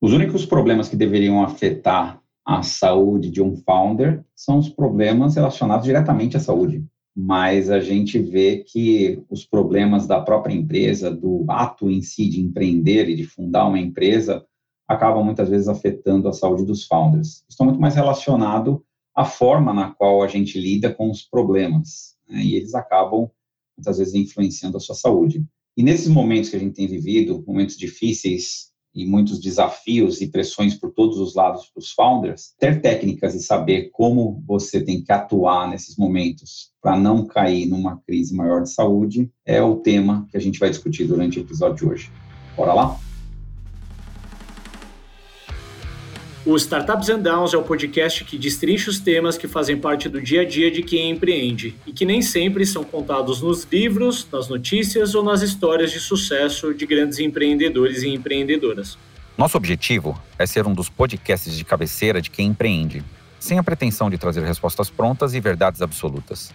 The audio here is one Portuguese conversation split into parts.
Os únicos problemas que deveriam afetar a saúde de um founder são os problemas relacionados diretamente à saúde. Mas a gente vê que os problemas da própria empresa, do ato em si de empreender e de fundar uma empresa, acabam muitas vezes afetando a saúde dos founders. Estão muito mais relacionado à forma na qual a gente lida com os problemas. Né? E eles acabam, muitas vezes, influenciando a sua saúde. E nesses momentos que a gente tem vivido, momentos difíceis, e muitos desafios e pressões por todos os lados para os founders, ter técnicas e saber como você tem que atuar nesses momentos para não cair numa crise maior de saúde é o tema que a gente vai discutir durante o episódio de hoje. Bora lá? O Startups and Downs é o podcast que destrincha os temas que fazem parte do dia a dia de quem empreende e que nem sempre são contados nos livros, nas notícias ou nas histórias de sucesso de grandes empreendedores e empreendedoras. Nosso objetivo é ser um dos podcasts de cabeceira de quem empreende, sem a pretensão de trazer respostas prontas e verdades absolutas.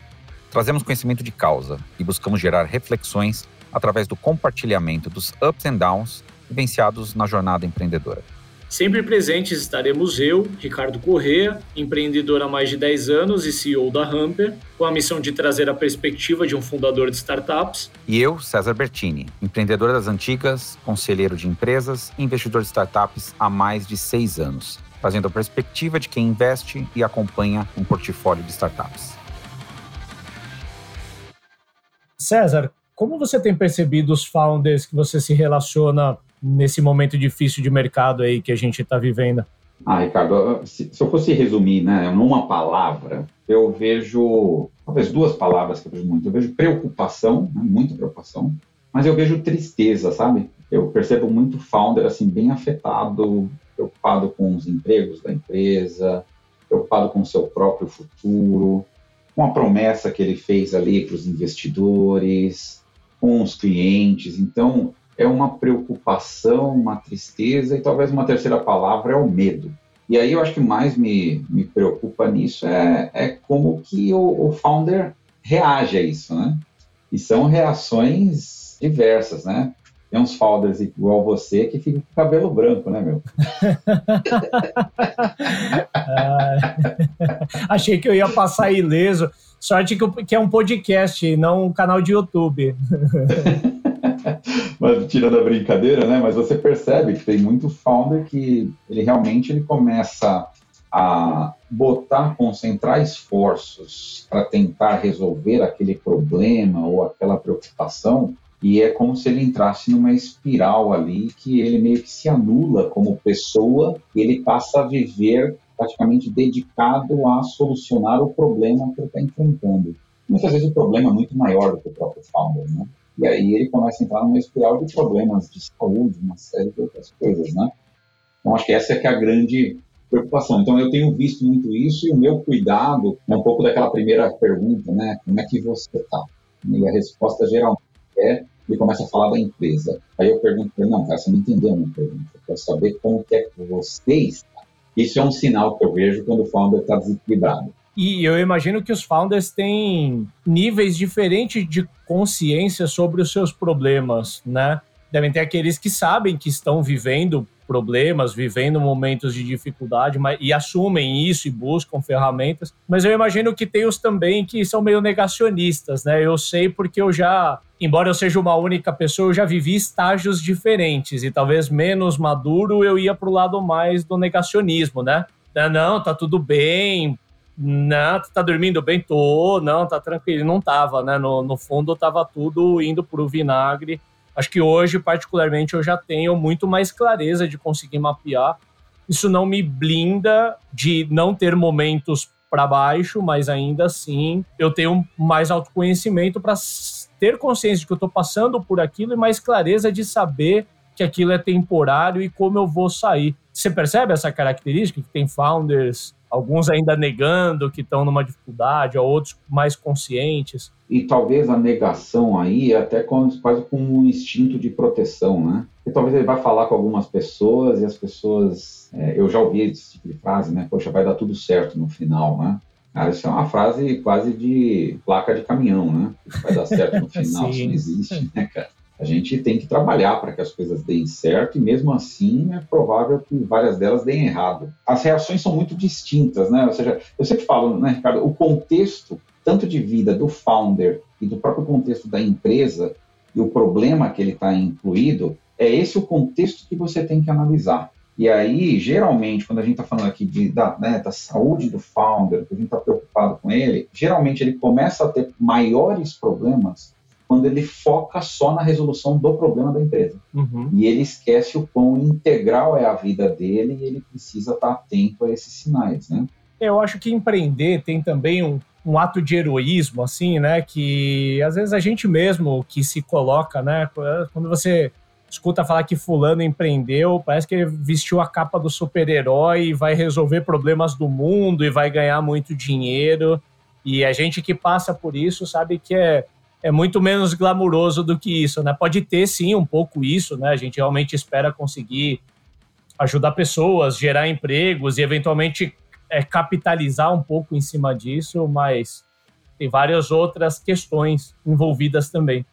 Trazemos conhecimento de causa e buscamos gerar reflexões através do compartilhamento dos ups and downs vivenciados na jornada empreendedora. Sempre presentes estaremos eu, Ricardo Correa, empreendedor há mais de 10 anos e CEO da Hamper, com a missão de trazer a perspectiva de um fundador de startups. E eu, César Bertini, empreendedor das antigas, conselheiro de empresas e investidor de startups há mais de seis anos, trazendo a perspectiva de quem investe e acompanha um portfólio de startups. César, como você tem percebido os founders que você se relaciona nesse momento difícil de mercado aí que a gente está vivendo? Ah, Ricardo, se, se, eu fosse resumir, né, numa palavra, eu vejo talvez duas palavras que eu vejo muito. Eu vejo preocupação, né, muita preocupação, mas eu vejo tristeza, sabe? Eu percebo muito founder assim bem afetado, preocupado com os empregos da empresa, preocupado com o seu próprio futuro, com a promessa que ele fez ali para os investidores, com os clientes. Então, é uma preocupação, uma tristeza e talvez uma terceira palavra é o medo. E aí eu acho que mais me, me preocupa nisso é, é como que o, o founder reage a isso, né? E são reações diversas, né? Tem uns founders igual você que ficam com cabelo branco, né, meu? ah, achei que eu ia passar ileso. Sorte que é um podcast, não um canal de YouTube. mas tirando a brincadeira, né? Mas você percebe que tem muito founder que ele realmente ele começa a botar, concentrar esforços para tentar resolver aquele problema ou aquela preocupação e é como se ele entrasse numa espiral ali que ele meio que se anula como pessoa e ele passa a viver praticamente dedicado a solucionar o problema que ele está enfrentando. Muitas vezes o problema é muito maior do que o próprio founder, né? E aí ele começa a entrar numa espiral de problemas de saúde, uma série de outras coisas, né? Então acho que essa é que é a grande preocupação. Então eu tenho visto muito isso e o meu cuidado é um pouco daquela primeira pergunta, né? Como é que você está? E a resposta geralmente é ele começa a falar da empresa. Aí eu pergunto para ele, não, cara, você não entendeu a minha pergunta. Eu quero saber como que é que você está. Isso é um sinal que eu vejo quando o founder está desequilibrado. E eu imagino que os founders têm níveis diferentes de consciência sobre os seus problemas, né? Devem ter aqueles que sabem que estão vivendo problemas, vivendo momentos de dificuldade mas, e assumem isso e buscam ferramentas. Mas eu imagino que tem os também que são meio negacionistas, né? Eu sei porque eu já, embora eu seja uma única pessoa, eu já vivi estágios diferentes e talvez menos maduro eu ia para o lado mais do negacionismo, né? Não, tá tudo bem, não, tá dormindo bem? Tô, não, tá tranquilo. Não tava, né? No, no fundo, tava tudo indo pro vinagre. Acho que hoje, particularmente, eu já tenho muito mais clareza de conseguir mapear. Isso não me blinda de não ter momentos para baixo, mas ainda assim eu tenho mais autoconhecimento para ter consciência de que eu estou passando por aquilo e mais clareza de saber que aquilo é temporário e como eu vou sair. Você percebe essa característica que tem founders alguns ainda negando que estão numa dificuldade, outros mais conscientes. E talvez a negação aí é até quase com um instinto de proteção, né? E talvez ele vai falar com algumas pessoas e as pessoas, é, eu já ouvi esse tipo de frase, né? Poxa, vai dar tudo certo no final, né? Cara, isso é uma frase quase de placa de caminhão, né? Vai dar certo no final, isso não existe, né, cara? A gente tem que trabalhar para que as coisas deem certo e mesmo assim é provável que várias delas deem errado. As reações são muito distintas, né? Ou seja, eu sempre falo, né, Ricardo, o contexto tanto de vida do founder e do próprio contexto da empresa e o problema que ele está incluído, é esse o contexto que você tem que analisar. E aí, geralmente, quando a gente está falando aqui de, da, né, da saúde do founder, que a gente está preocupado com ele, geralmente ele começa a ter maiores problemas quando ele foca só na resolução do problema da empresa. Uhum. E ele esquece o quão integral é a vida dele e ele precisa estar atento a esses sinais, né? Eu acho que empreender tem também um, um ato de heroísmo, assim, né? Que às vezes a gente mesmo que se coloca, né? Quando você escuta falar que fulano empreendeu, parece que ele vestiu a capa do super-herói e vai resolver problemas do mundo e vai ganhar muito dinheiro. E a gente que passa por isso sabe que é, é muito menos glamuroso do que isso, né? Pode ter sim um pouco isso, né? A gente realmente espera conseguir ajudar pessoas, gerar empregos e eventualmente é, capitalizar um pouco em cima disso, mas tem várias outras questões envolvidas também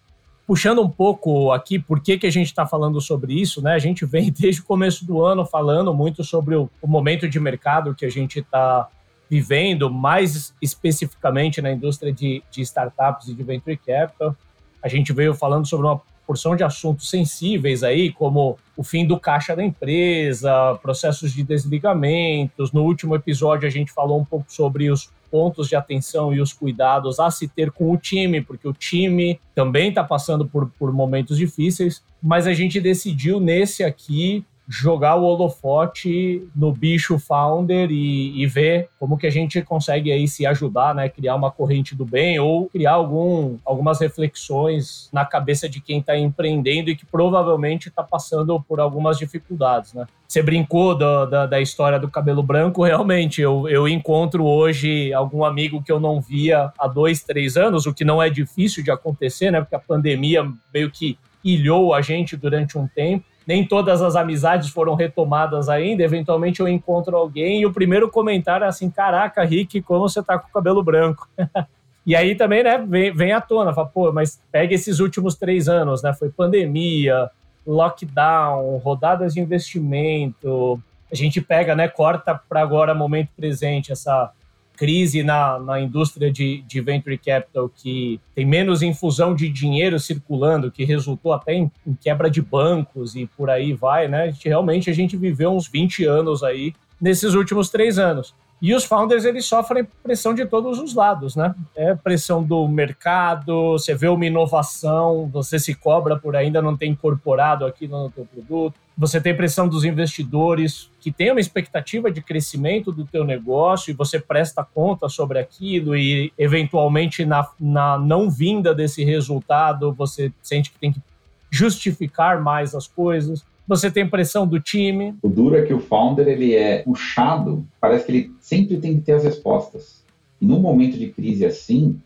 puxando um pouco aqui, por que, que a gente está falando sobre isso, né? A gente vem desde o começo do ano falando muito sobre o, o momento de mercado que a gente está vivendo, mais especificamente na indústria de, de startups e de venture capital. A gente veio falando sobre uma porção de assuntos sensíveis aí, como o fim do caixa da empresa, processos de desligamentos. No último episódio, a gente falou um pouco sobre os pontos de atenção e os cuidados a se ter com o time, porque o time também está passando por, por momentos difíceis, mas a gente decidiu nesse aqui jogar o holofote no bicho founder e, e, ver como que a gente consegue aí se ajudar, né, criar uma corrente do bem ou criar algum, algumas reflexões na cabeça de quem está empreendendo e que provavelmente está passando por algumas dificuldades, né. Você brincou da, da, da, história do cabelo branco, realmente, eu, eu encontro hoje algum amigo que eu não via há dois, três anos, o que não é difícil de acontecer, né, porque a pandemia meio que ilhou a gente durante um tempo, nem todas as amizades foram retomadas ainda. Eventualmente eu encontro alguém e o primeiro comentário é assim: Caraca, Rick, como você tá com o cabelo branco? e aí também, né, vem, vem à tona, fala, pô, mas pega esses últimos três anos, né? Foi pandemia, lockdown, rodadas de investimento. A gente pega, né, corta para agora, momento presente, essa crise na, na indústria de, de venture capital que tem menos infusão de dinheiro circulando, que resultou até em, em, quebra de bancos e por aí vai, né? A gente, realmente a gente viveu uns 20 anos aí nesses últimos três anos. E os founders, eles sofrem pressão de todos os lados, né? É pressão do mercado, você vê uma inovação, você se cobra por ainda não ter incorporado aquilo no teu produto. Você tem pressão dos investidores que têm uma expectativa de crescimento do teu negócio e você presta conta sobre aquilo e, eventualmente, na, na não vinda desse resultado, você sente que tem que justificar mais as coisas você tem pressão do time. O duro é que o founder ele é puxado, parece que ele sempre tem que ter as respostas. E num momento de crise assim,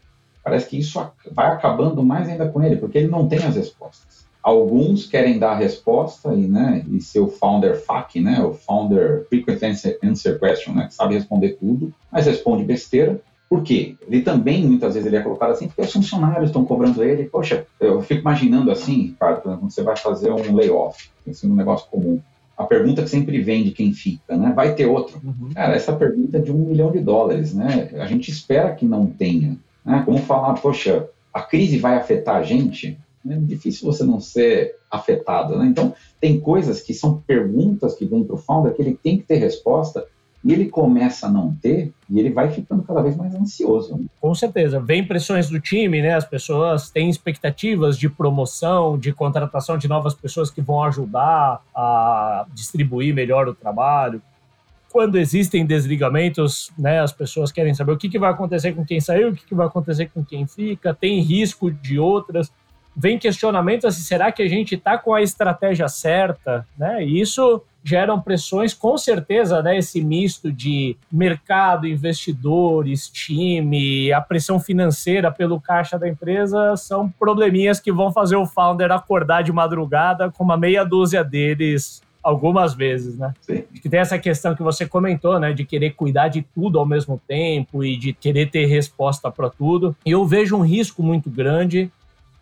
parece que isso vai acabando mais ainda com ele, porque ele não tem as respostas. Alguns querem dar a resposta e, né, e ser o founder FAQ, né, o founder frequent answer question, né, que sabe responder tudo, mas responde besteira. Por quê? Ele também, muitas vezes, ele é colocado assim, porque os funcionários estão cobrando ele. Poxa, eu fico imaginando assim, cara, quando você vai fazer um layoff, assim, um negócio comum. A pergunta que sempre vem de quem fica, né? Vai ter outro? Uhum. Cara, essa pergunta é de um milhão de dólares, né? A gente espera que não tenha. Né? Como falar, poxa, a crise vai afetar a gente? É difícil você não ser afetado, né? Então, tem coisas que são perguntas que vêm para o founder que ele tem que ter resposta e ele começa a não ter e ele vai ficando cada vez mais ansioso. Com certeza. Vem pressões do time, né? As pessoas têm expectativas de promoção, de contratação de novas pessoas que vão ajudar a distribuir melhor o trabalho. Quando existem desligamentos, né, as pessoas querem saber o que, que vai acontecer com quem saiu, o que, que vai acontecer com quem fica, tem risco de outras vem questionamentos assim, será que a gente está com a estratégia certa? Né? E isso geram pressões, com certeza, né? Esse misto de mercado, investidores, time, a pressão financeira pelo caixa da empresa são probleminhas que vão fazer o founder acordar de madrugada com uma meia dúzia deles algumas vezes, né? Sim. Que tem essa questão que você comentou, né, de querer cuidar de tudo ao mesmo tempo e de querer ter resposta para tudo. Eu vejo um risco muito grande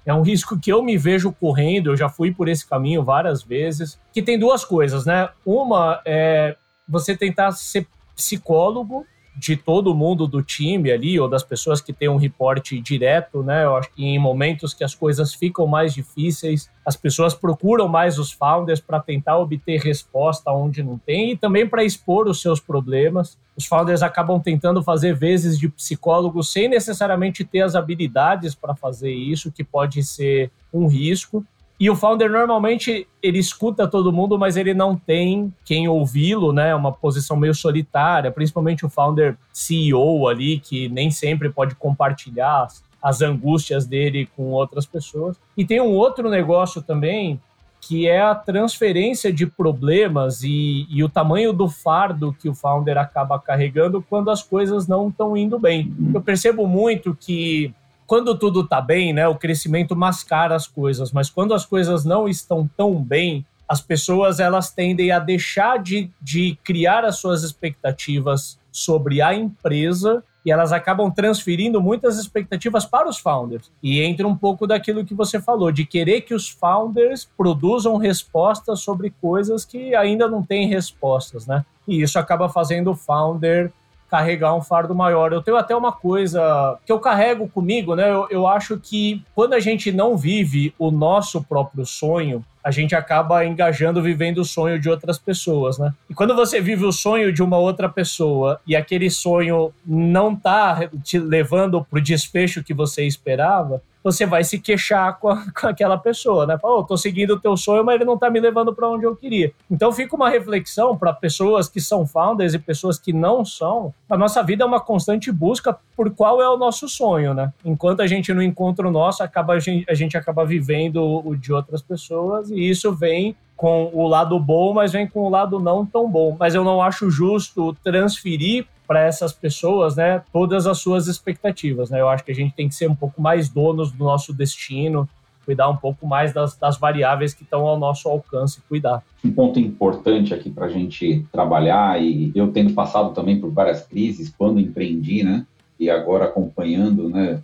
É um risco que eu me vejo correndo, eu já fui por esse caminho várias vezes, que tem duas coisas, né? Uma é você tentar ser psicólogo de todo mundo do time ali, ou das pessoas que têm um reporte direto, né? Eu acho que em momentos que as coisas ficam mais difíceis, as pessoas procuram mais os founders para tentar obter resposta onde não tem e também para expor os seus problemas. Os founders acabam tentando fazer vezes de psicólogo sem necessariamente ter as habilidades para fazer isso, que pode ser um risco. E o founder normalmente ele escuta todo mundo, mas ele não tem quem ouvi-lo, né? É uma posição meio solitária, principalmente o founder CEO ali, que nem sempre pode compartilhar as angústias dele com outras pessoas. E tem um outro negócio também, que é a transferência de problemas e, e, o tamanho do fardo que o founder acaba carregando quando as coisas não estão indo bem. Eu percebo muito que quando tudo está bem, né, o crescimento mascara as coisas, mas quando as coisas não estão tão bem, as pessoas elas tendem a deixar de, de criar as suas expectativas sobre a empresa e elas acabam transferindo muitas expectativas para os founders. E entra um pouco daquilo que você falou, de querer que os founders produzam respostas sobre coisas que ainda não têm respostas, né? E isso acaba fazendo o founder carregar um fardo maior. Eu tenho até uma coisa que eu carrego comigo, né? Eu, eu acho que quando a gente não vive o nosso próprio sonho, a gente acaba engajando vivendo o sonho de outras pessoas, né? E quando você vive o sonho de uma outra pessoa e aquele sonho não tá te levando pro desfecho que você esperava, você vai se queixar com, a, com aquela pessoa, né? Fala, oh, tô seguindo o teu sonho, mas ele não tá me levando para onde eu queria. Então fica uma reflexão para pessoas que são founders e pessoas que não são. A nossa vida é uma constante busca por qual é o nosso sonho, né? Enquanto a gente não encontra o nosso, acaba, a, gente, a gente acaba vivendo o de outras pessoas e isso vem com o lado bom, mas vem com o lado não tão bom. Mas eu não acho justo transferir para essas pessoas, né, todas as suas expectativas, né? Eu acho que a gente tem que ser um pouco mais donos do nosso destino, cuidar um pouco mais das, das variáveis que estão ao nosso alcance cuidar. Um ponto importante aqui para a gente trabalhar, e eu tendo passado também por várias crises quando empreendi, né, e agora acompanhando, né,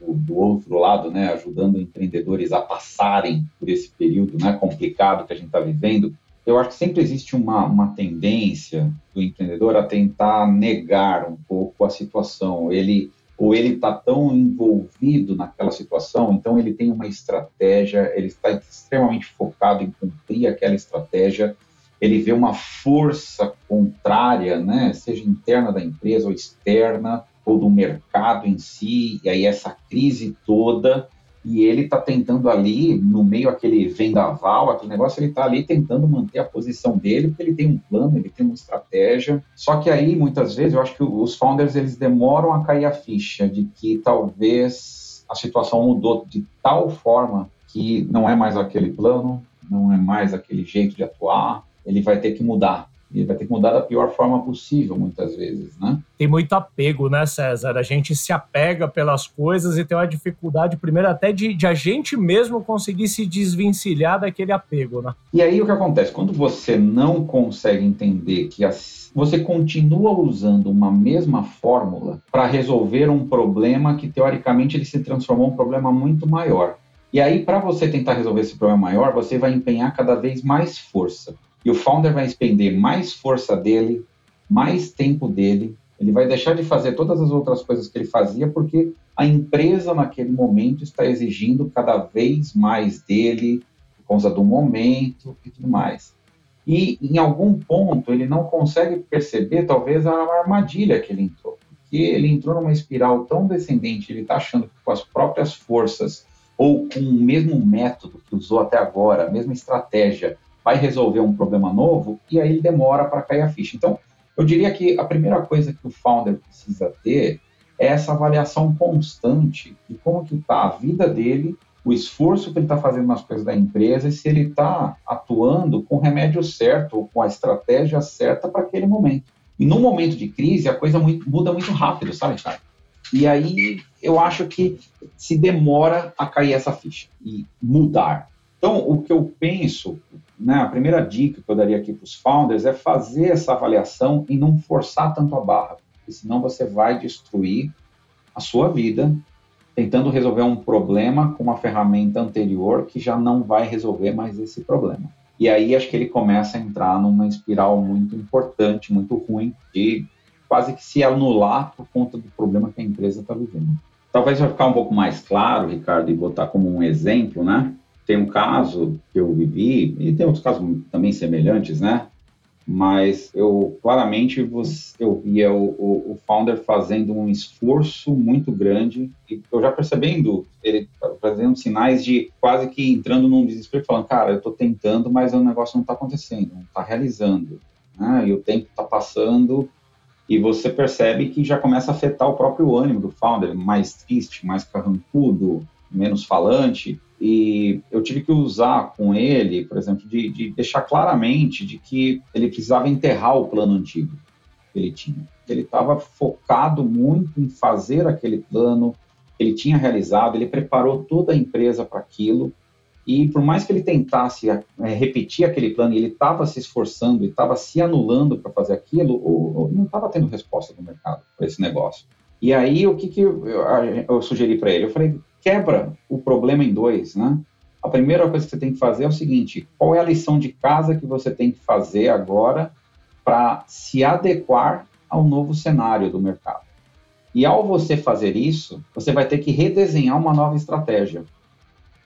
do, outro lado, né, ajudando empreendedores a passarem por esse período, né, complicado que a gente está vivendo, eu acho que sempre existe uma, uma tendência do empreendedor a tentar negar um pouco a situação. Ele ou ele está tão envolvido naquela situação, então ele tem uma estratégia, ele está extremamente focado em cumprir aquela estratégia, ele vê uma força contrária, né, seja interna da empresa ou externa, ou do mercado em si, e aí essa crise toda e ele está tentando ali, no meio aquele vendaval, aquele negócio, ele está ali tentando manter a posição dele, porque ele tem um plano, ele tem uma estratégia. Só que aí, muitas vezes, eu acho que os founders, eles demoram a cair a ficha de que talvez a situação mudou de tal forma que não é mais aquele plano, não é mais aquele jeito de atuar, ele vai ter que mudar ele vai ter que mudar da pior forma possível, muitas vezes, né? Tem muito apego, né, César? A gente se apega pelas coisas e tem uma dificuldade, primeiro, até de, de a gente mesmo conseguir se desvencilhar daquele apego, né? E aí o que acontece? Quando você não consegue entender que as, você continua usando uma mesma fórmula para resolver um problema que, teoricamente, ele se transformou em um problema muito maior. E aí, para você tentar resolver esse problema maior, você vai empenhar cada vez mais força. E o founder vai expender mais força dele, mais tempo dele, ele vai deixar de fazer todas as outras coisas que ele fazia porque a empresa naquele momento está exigindo cada vez mais dele, por causa do momento e tudo mais. E em algum ponto ele não consegue perceber talvez a armadilha que ele entrou, porque ele entrou numa espiral tão descendente, ele está achando que com as próprias forças ou com o mesmo método que usou até agora, a mesma estratégia, vai resolver um problema novo e aí ele demora para cair a ficha. Então, eu diria que a primeira coisa que o founder precisa ter é essa avaliação constante de como que está a vida dele, o esforço que ele está fazendo nas coisas da empresa e se ele está atuando com o remédio certo ou com a estratégia certa para aquele momento. E num momento de crise, a coisa muito, muda muito rápido, sabe, cara? E aí eu acho que se demora a cair essa ficha e mudar. Então, o que eu penso, né, a primeira dica que eu daria aqui para os founders é fazer essa avaliação e não forçar tanto a barra, porque senão você vai destruir a sua vida tentando resolver um problema com uma ferramenta anterior que já não vai resolver mais esse problema. E aí acho que ele começa a entrar numa espiral muito importante, muito ruim, de quase que se anular por conta do problema que a empresa está vivendo. Talvez vai ficar um pouco mais claro, Ricardo, e botar como um exemplo, né? Tem um caso que eu vivi, e tem outros casos também semelhantes, né? mas eu claramente eu via o, o, o, founder fazendo um esforço muito grande e eu já percebendo ele fazendo sinais de quase que entrando num desespero falando cara eu estou tentando mas o negócio não está acontecendo não está realizando né? e o tempo está passando e você percebe que já começa a afetar o próprio ânimo do founder mais triste mais carrancudo menos falante e eu tive que usar com ele, por exemplo, de, de, deixar claramente de que ele precisava enterrar o plano antigo que ele tinha. Ele estava focado muito em fazer aquele plano, ele tinha realizado, ele preparou toda a empresa para aquilo, e por mais que ele tentasse é, repetir aquele plano, ele estava se esforçando e estava se anulando para fazer aquilo, ou, ou não estava tendo resposta do mercado para esse negócio. E aí, o que, que eu, eu sugeri para ele? Eu falei, quebra o problema em dois, né? A primeira coisa que você tem que fazer é o seguinte: qual é a lição de casa que você tem que fazer agora para se adequar ao novo cenário do mercado? E ao você fazer isso, você vai ter que redesenhar uma nova estratégia.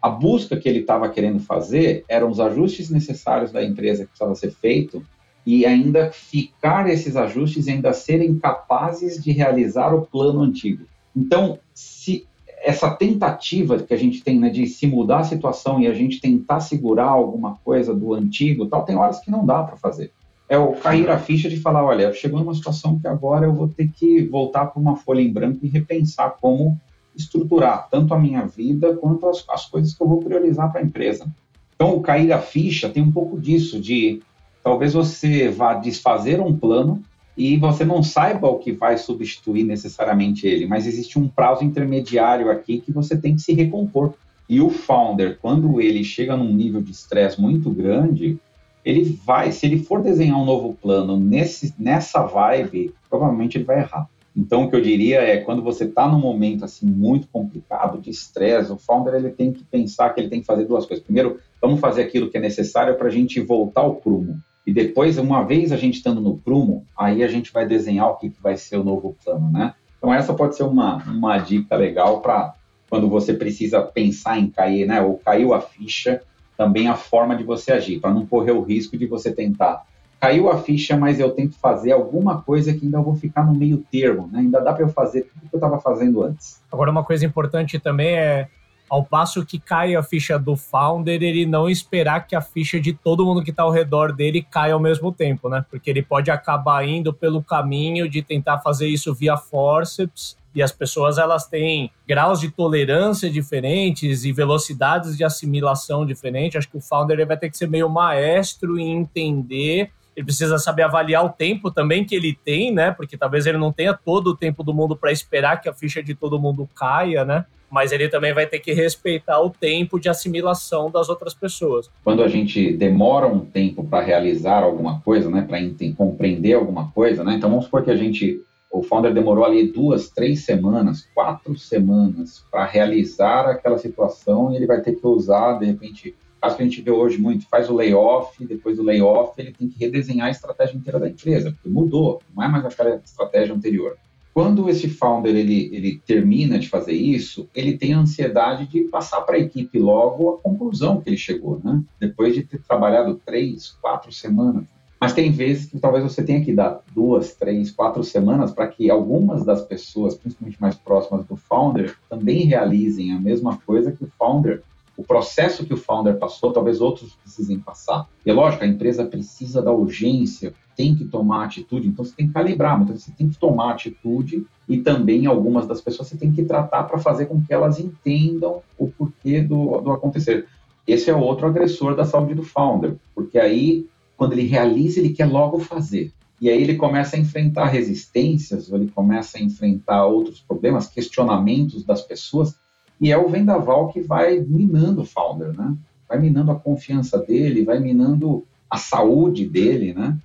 A busca que ele estava querendo fazer eram os ajustes necessários da empresa que precisava ser feito e ainda ficar esses ajustes e ainda serem capazes de realizar o plano antigo. Então, se essa tentativa que a gente tem né, de se mudar a situação e a gente tentar segurar alguma coisa do antigo, tal, tem horas que não dá para fazer. É o cair a ficha de falar, olha, chegou numa situação que agora eu vou ter que voltar para uma folha em branco e repensar como estruturar tanto a minha vida quanto as, as coisas que eu vou priorizar para a empresa. Então, o cair a ficha tem um pouco disso, de talvez você vá desfazer um plano e você não saiba o que vai substituir necessariamente ele, mas existe um prazo intermediário aqui que você tem que se recompor. E o founder, quando ele chega num nível de estresse muito grande, ele vai, se ele for desenhar um novo plano nesse, nessa vibe, provavelmente ele vai errar. Então, o que eu diria é, quando você está num momento assim muito complicado, de estresse, o founder ele tem que pensar que ele tem que fazer duas coisas. Primeiro, vamos fazer aquilo que é necessário para a gente voltar ao prumo. E depois, uma vez a gente estando no prumo, aí a gente vai desenhar o que, que vai ser o novo plano, né? Então essa pode ser uma, uma dica legal para quando você precisa pensar em cair, né? Ou caiu a ficha, também a forma de você agir, para não correr o risco de você tentar. Caiu a ficha, mas eu tenho que fazer alguma coisa que ainda vou ficar no meio termo, né? Ainda dá para eu fazer tudo que eu estava fazendo antes. Agora, uma coisa importante também é ao passo que cai a ficha do founder, ele não esperar que a ficha de todo mundo que está ao redor dele caia ao mesmo tempo, né? Porque ele pode acabar indo pelo caminho de tentar fazer isso via forceps e as pessoas elas têm graus de tolerância diferentes e velocidades de assimilação diferentes. Acho que o founder ele vai ter que ser meio maestro em entender. Ele precisa saber avaliar o tempo também que ele tem, né? Porque talvez ele não tenha todo o tempo do mundo para esperar que a ficha de todo mundo caia, né? Mas ele também vai ter que respeitar o tempo de assimilação das outras pessoas. Quando a gente demora um tempo para realizar alguma coisa, né, para compreender alguma coisa, né, então vamos supor que a gente, o founder demorou ali duas, três semanas, quatro semanas para realizar aquela situação e ele vai ter que usar, de repente, caso que a gente vê hoje muito, faz o layoff, depois do layoff ele tem que redesenhar a estratégia inteira da empresa, porque mudou, não é mais aquela estratégia anterior. Quando esse founder ele, ele termina de fazer isso, ele tem a ansiedade de passar para a equipe logo a conclusão que ele chegou, né? Depois de ter trabalhado três, quatro semanas. Mas tem vezes que talvez você tenha que dar duas, três, quatro semanas para que algumas das pessoas, principalmente mais próximas do founder, também realizem a mesma coisa que o founder o processo que o founder passou, talvez outros precisem passar. E é lógico, a empresa precisa da urgência, tem que tomar atitude, então você tem que calibrar, mas você tem que tomar atitude e também algumas das pessoas você tem que tratar para fazer com que elas entendam o porquê do, do acontecer. Esse é outro agressor da saúde do founder, porque aí, quando ele realiza, ele quer logo fazer. E aí ele começa a enfrentar resistências, ou ele começa a enfrentar outros problemas, questionamentos das pessoas e é o vendaval que vai minando o founder, né? Vai minando a confiança dele, vai minando a saúde dele, né?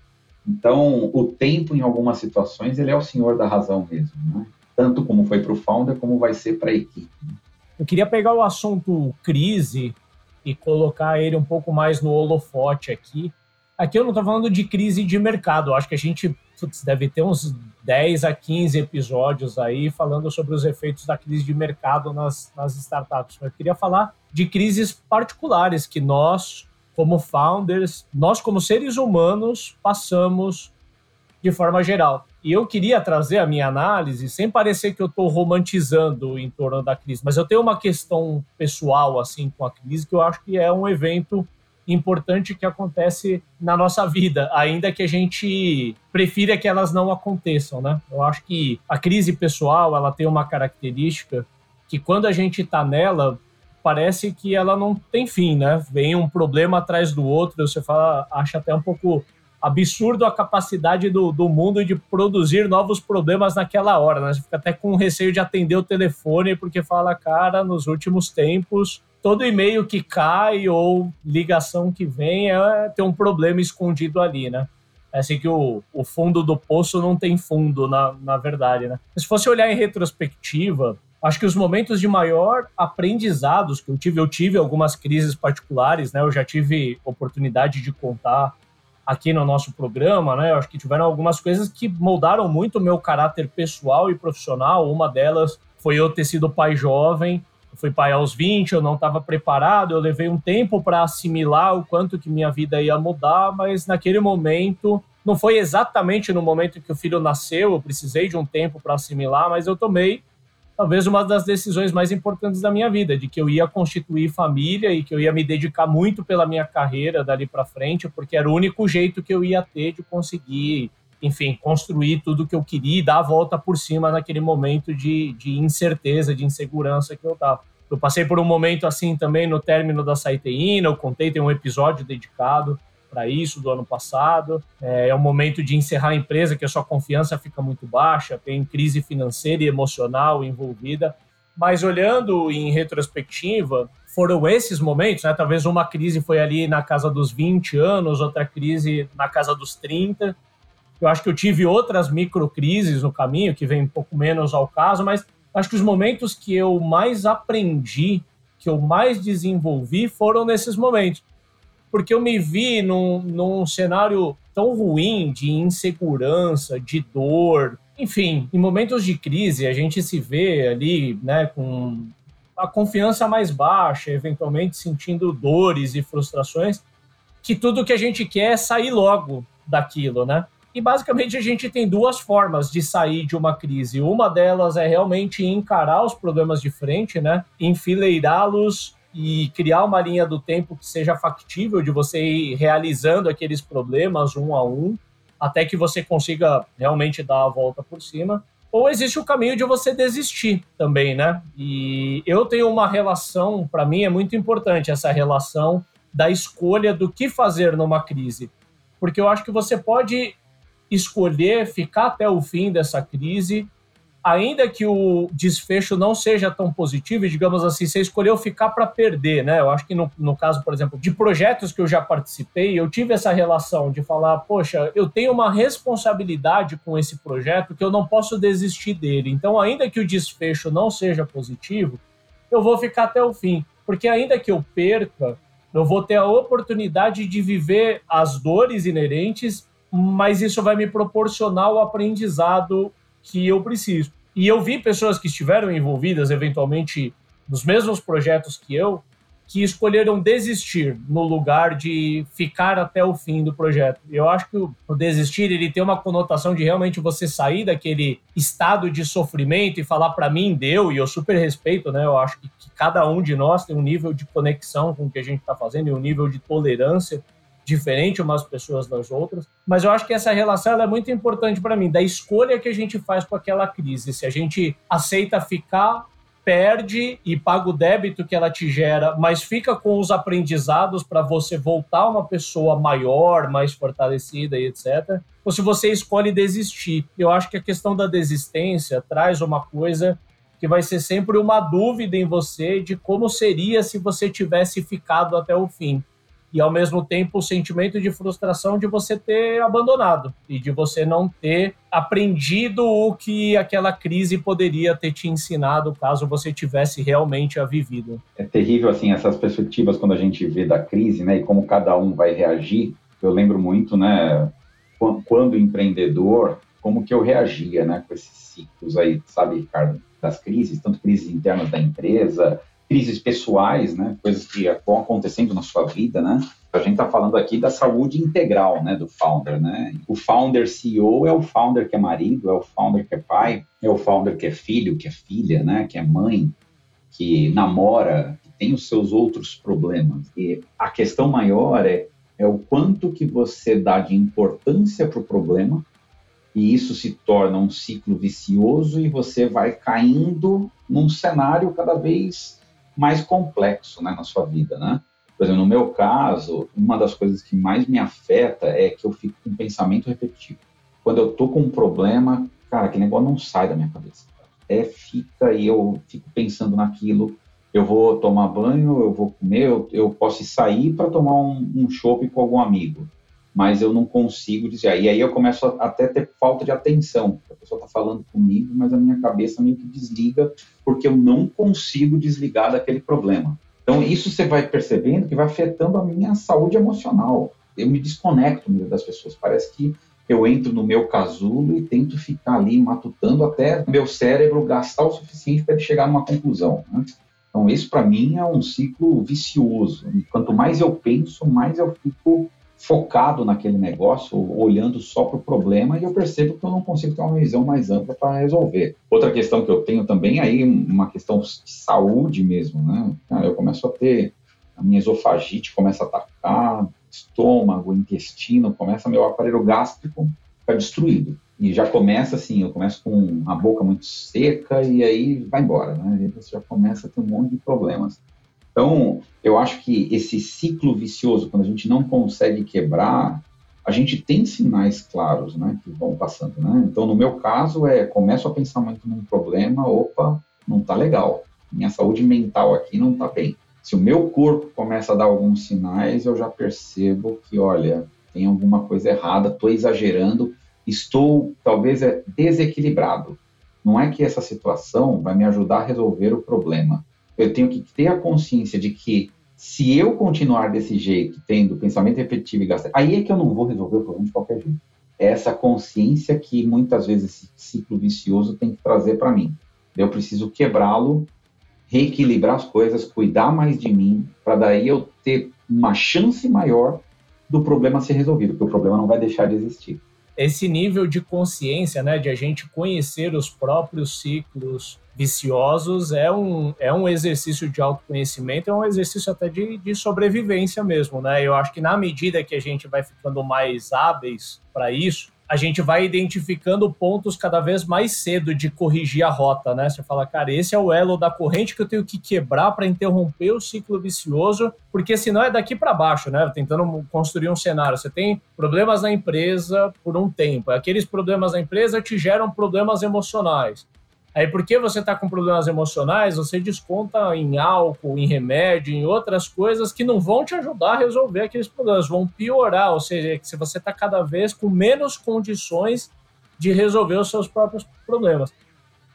Então, o tempo, em algumas situações, ele é o senhor da razão mesmo, né? Tanto como foi para o founder, como vai ser para a equipe. Eu queria pegar o assunto crise e colocar ele um pouco mais no holofote aqui. Aqui eu não estou falando de crise de mercado, acho que a gente putz, deve ter uns 10 a 15 episódios aí falando sobre os efeitos da crise de mercado nas, nas startups. Eu queria falar de crises particulares que nós, como founders, nós como seres humanos, passamos de forma geral. E eu queria trazer a minha análise sem parecer que eu estou romantizando em torno da crise, mas eu tenho uma questão pessoal assim com a crise que eu acho que é um evento importante que acontece na nossa vida, ainda que a gente prefira que elas não aconteçam, né? Eu acho que a crise pessoal ela tem uma característica que quando a gente está nela parece que ela não tem fim, né? Vem um problema atrás do outro, você fala, acha até um pouco absurdo a capacidade do, do mundo de produzir novos problemas naquela hora, né? Você fica até com receio de atender o telefone porque fala, cara, nos últimos tempos todo e-mail que cai ou ligação que vem é ter um problema escondido ali, né? É assim que o, o fundo do poço não tem fundo, na, na verdade, né? Se fosse olhar em retrospectiva, acho que os momentos de maior aprendizados que eu tive, eu tive algumas crises particulares, né? Eu já tive oportunidade de contar aqui no nosso programa, né? Eu acho que tiveram algumas coisas que moldaram muito o meu caráter pessoal e profissional. Uma delas foi eu ter sido pai jovem, eu fui pai aos 20, eu não estava preparado, eu levei um tempo para assimilar o quanto que minha vida ia mudar, mas naquele momento, não foi exatamente no momento que o filho nasceu, eu precisei de um tempo para assimilar, mas eu tomei talvez uma das decisões mais importantes da minha vida, de que eu ia constituir família e que eu ia me dedicar muito pela minha carreira dali para frente, porque era o único jeito que eu ia ter de conseguir enfim, construir tudo que eu queria e dar a volta por cima naquele momento de, de incerteza, de insegurança que eu estava. Eu passei por um momento assim também no término da Saiteína, eu contei, tem um episódio dedicado para isso do ano passado. É, é um momento de encerrar a empresa que a sua confiança fica muito baixa, tem crise financeira e emocional envolvida. Mas olhando em retrospectiva, foram esses momentos, né? Talvez uma crise foi ali na casa dos 20 anos, outra crise na casa dos 30, eu acho que eu tive outras microcrises no caminho, que vem um pouco menos ao caso, mas acho que os momentos que eu mais aprendi, que eu mais desenvolvi, foram nesses momentos. Porque eu me vi num, num cenário tão ruim de insegurança, de dor, enfim, em momentos de crise a gente se vê ali, né, com a confiança mais baixa, eventualmente sentindo dores e frustrações, que tudo que a gente quer é sair logo daquilo, né? E basicamente a gente tem duas formas de sair de uma crise. Uma delas é realmente encarar os problemas de frente, né? Enfileirá-los e criar uma linha do tempo que seja factível de você ir realizando aqueles problemas um a um, até que você consiga realmente dar a volta por cima. Ou existe o caminho de você desistir também, né? E eu tenho uma relação, para mim é muito importante essa relação da escolha do que fazer numa crise. Porque eu acho que você pode escolher ficar até o fim dessa crise, ainda que o desfecho não seja tão positivo, e digamos assim, você escolheu ficar para perder, né? Eu acho que no, no caso, por exemplo, de projetos que eu já participei, eu tive essa relação de falar, poxa, eu tenho uma responsabilidade com esse projeto que eu não posso desistir dele. Então, ainda que o desfecho não seja positivo, eu vou ficar até o fim, porque ainda que eu perca, eu vou ter a oportunidade de viver as dores inerentes mas isso vai me proporcionar o aprendizado que eu preciso. E eu vi pessoas que estiveram envolvidas, eventualmente, nos mesmos projetos que eu, que escolheram desistir no lugar de ficar até o fim do projeto. Eu acho que o desistir ele tem uma conotação de realmente você sair daquele estado de sofrimento e falar para mim deu e eu super respeito, né? Eu acho que, que, cada um de nós tem um nível de conexão com o que a gente está fazendo e um nível de tolerância diferente umas pessoas das outras, mas eu acho que essa relação é muito importante para mim, da escolha que a gente faz com aquela crise. Se a gente aceita ficar, perde e paga o débito que ela te gera, mas fica com os aprendizados para você voltar uma pessoa maior, mais fortalecida e etc. Ou se você escolhe desistir. Eu acho que a questão da desistência traz uma coisa que vai ser sempre uma dúvida em você de como seria se você tivesse ficado até o fim. E ao mesmo tempo o sentimento de frustração de você ter abandonado e de você não ter aprendido o que aquela crise poderia ter te ensinado caso você tivesse realmente a vivido. É terrível assim essas perspectivas quando a gente vê da crise, né, e como cada um vai reagir. Eu lembro muito, né, quando empreendedor, como que eu reagia, né, com esses ciclos aí, sabe, Ricardo, das crises, tanto crises internas da empresa, crises pessoais, né, coisas que vão acontecendo na sua vida, né? A gente está falando aqui da saúde integral, né, do founder, né? O founder CEO é o founder que é marido, é o founder que é pai, é o founder que é filho, que é filha, né, que é mãe, que namora, que tem os seus outros problemas. E a questão maior é, é o quanto que você dá de importância para o problema e isso se torna um ciclo vicioso e você vai caindo num cenário cada vez mais complexo né, na sua vida, né? Por exemplo, no meu caso, uma das coisas que mais me afeta é que eu fico com um pensamento repetitivo. Quando eu tô com um problema, cara, aquele negócio não sai da minha cabeça. É, fica e eu fico pensando naquilo. Eu vou tomar banho, eu vou comer, eu, eu posso sair para tomar um, um com algum amigo, mas eu não consigo dizer. E aí eu começo a, até ter falta de atenção. A pessoa está falando comigo, mas a minha cabeça meio que desliga porque eu não consigo desligar daquele problema. Então, isso você vai percebendo que vai afetando a minha saúde emocional. Eu me desconecto das pessoas. Parece que eu entro no meu casulo e tento ficar ali matutando até meu cérebro gastar o suficiente para ele chegar numa conclusão. Né? Então, isso para mim é um ciclo vicioso. Quanto mais eu penso, mais eu fico focado naquele negócio, olhando só para o problema, e eu percebo que eu não consigo ter uma visão mais ampla para resolver. Outra questão que eu tenho também aí, uma questão de saúde mesmo, né? Eu começo a ter, a minha esofagite começa a atacar, estômago, intestino, começa meu aparelho gástrico ficar destruído. E já começa assim, eu começo com a boca muito seca e aí vai embora, né? E você já começa a ter um monte de problemas. Então, eu acho que esse ciclo vicioso, quando a gente não consegue quebrar, a gente tem sinais claros, né, que vão passando, né? Então, no meu caso, é começo a pensar muito num problema, opa, não tá legal. Minha saúde mental aqui não tá bem. Se o meu corpo começa a dar alguns sinais, eu já percebo que, olha, tem alguma coisa errada, estou exagerando, estou talvez é desequilibrado. Não é que essa situação vai me ajudar a resolver o problema eu tenho que ter a consciência de que se eu continuar desse jeito, tendo pensamento repetitivo e gastar, aí é que eu não vou resolver o problema de qualquer jeito. É essa consciência que muitas vezes esse ciclo vicioso tem que trazer para mim. Eu preciso quebrá-lo, reequilibrar as coisas, cuidar mais de mim, para daí eu ter uma chance maior do problema ser resolvido, porque o problema não vai deixar de existir esse nível de consciência, né, de a gente conhecer os próprios ciclos viciosos é um, é um exercício de autoconhecimento, é um exercício até de, de sobrevivência mesmo, né? Eu acho que na medida que a gente vai ficando mais hábeis para isso, a gente vai identificando pontos cada vez mais cedo de corrigir a rota, né? Você fala, cara, esse é o elo da corrente que eu tenho que quebrar para interromper o ciclo vicioso, porque senão é daqui para baixo, né? Tentando construir um cenário. Você tem problemas na empresa por um tempo, aqueles problemas na empresa te geram problemas emocionais. Aí, porque você está com problemas emocionais, você desconta em álcool, em remédio, em outras coisas que não vão te ajudar a resolver aqueles problemas, vão piorar. Ou seja, se você está cada vez com menos condições de resolver os seus próprios problemas.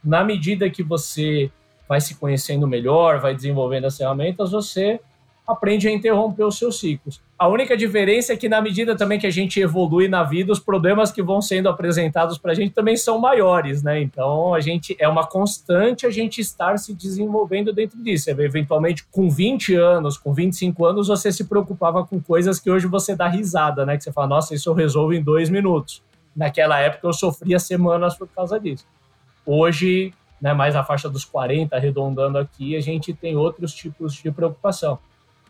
Na medida que você vai se conhecendo melhor, vai desenvolvendo as ferramentas, você aprende a interromper os seus ciclos. A única diferença é que, na medida também que a gente evolui na vida, os problemas que vão sendo apresentados para a gente também são maiores, né? Então, a gente é uma constante a gente estar se desenvolvendo dentro disso. Eventualmente, com 20 anos, com 25 anos, você se preocupava com coisas que hoje você dá risada, né? Que você fala, nossa, isso eu resolvo em dois minutos. Naquela época, eu sofria semanas por causa disso. Hoje, né, mais na faixa dos 40, arredondando aqui, a gente tem outros tipos de preocupação.